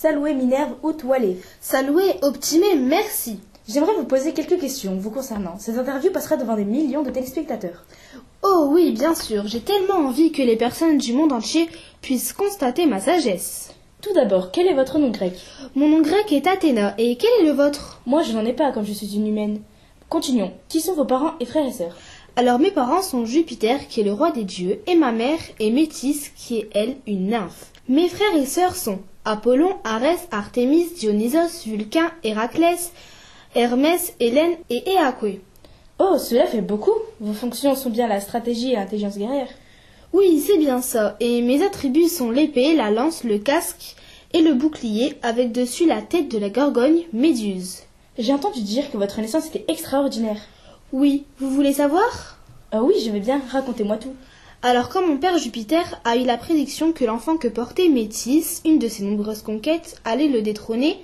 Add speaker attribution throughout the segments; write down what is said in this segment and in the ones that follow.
Speaker 1: Saloué, Minerve ou Toilé
Speaker 2: Saloué, Optimé, merci.
Speaker 1: J'aimerais vous poser quelques questions vous concernant. Cette interview passera devant des millions de téléspectateurs.
Speaker 2: Oh oui, bien sûr, j'ai tellement envie que les personnes du monde entier puissent constater ma sagesse.
Speaker 1: Tout d'abord, quel est votre nom grec?
Speaker 2: Mon nom grec est Athéna, et quel est le vôtre?
Speaker 1: Moi, je n'en ai pas, comme je suis une humaine. Continuons. Qui sont vos parents et frères et sœurs?
Speaker 2: Alors mes parents sont Jupiter, qui est le roi des dieux, et ma mère est Métis, qui est elle une nymphe. Mes frères et sœurs sont Apollon, Arès, Artémis, Dionysos, Vulcain, Héraclès, Hermès, Hélène et Éacoué.
Speaker 1: Oh, cela fait beaucoup. Vos fonctions sont bien la stratégie et l'intelligence guerrière.
Speaker 2: Oui, c'est bien ça. Et mes attributs sont l'épée, la lance, le casque et le bouclier, avec dessus la tête de la gorgogne Méduse.
Speaker 1: J'ai entendu dire que votre naissance était extraordinaire.
Speaker 2: Oui, vous voulez savoir?
Speaker 1: Ah oui, je veux bien, racontez-moi tout.
Speaker 2: Alors quand mon père Jupiter a eu la prédiction que l'enfant que portait Métis, une de ses nombreuses conquêtes, allait le détrôner,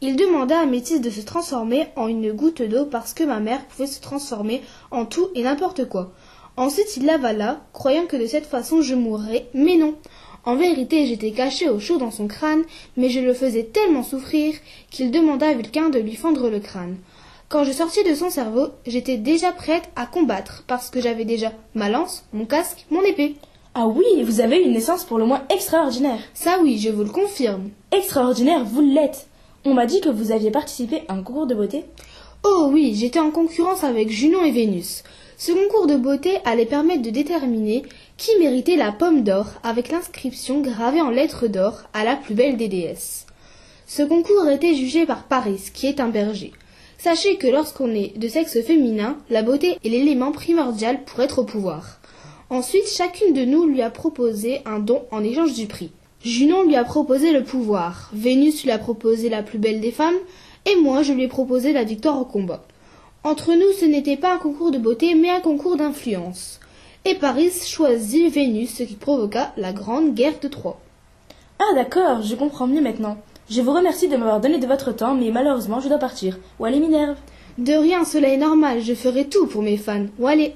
Speaker 2: il demanda à Métis de se transformer en une goutte d'eau parce que ma mère pouvait se transformer en tout et n'importe quoi. Ensuite il l'avala, croyant que de cette façon je mourrais, mais non. En vérité, j'étais caché au chaud dans son crâne, mais je le faisais tellement souffrir qu'il demanda à Vulcain de lui fendre le crâne. Quand je sortis de son cerveau, j'étais déjà prête à combattre, parce que j'avais déjà ma lance, mon casque, mon épée.
Speaker 1: Ah oui, vous avez une naissance pour le moins extraordinaire.
Speaker 2: Ça oui, je vous le confirme.
Speaker 1: Extraordinaire, vous l'êtes. On m'a dit que vous aviez participé à un concours de beauté.
Speaker 2: Oh oui, j'étais en concurrence avec Junon et Vénus. Ce concours de beauté allait permettre de déterminer qui méritait la pomme d'or avec l'inscription gravée en lettres d'or à la plus belle des déesses. Ce concours était jugé par Paris, qui est un berger. Sachez que lorsqu'on est de sexe féminin, la beauté est l'élément primordial pour être au pouvoir. Ensuite, chacune de nous lui a proposé un don en échange du prix. Junon lui a proposé le pouvoir, Vénus lui a proposé la plus belle des femmes, et moi je lui ai proposé la victoire au combat. Entre nous, ce n'était pas un concours de beauté, mais un concours d'influence. Et Paris choisit Vénus, ce qui provoqua la grande guerre de Troie.
Speaker 1: Ah d'accord, je comprends mieux maintenant. Je vous remercie de m'avoir donné de votre temps, mais malheureusement je dois partir. Où allez Minerve
Speaker 2: De rien, cela est normal, je ferai tout pour mes fans. Où allez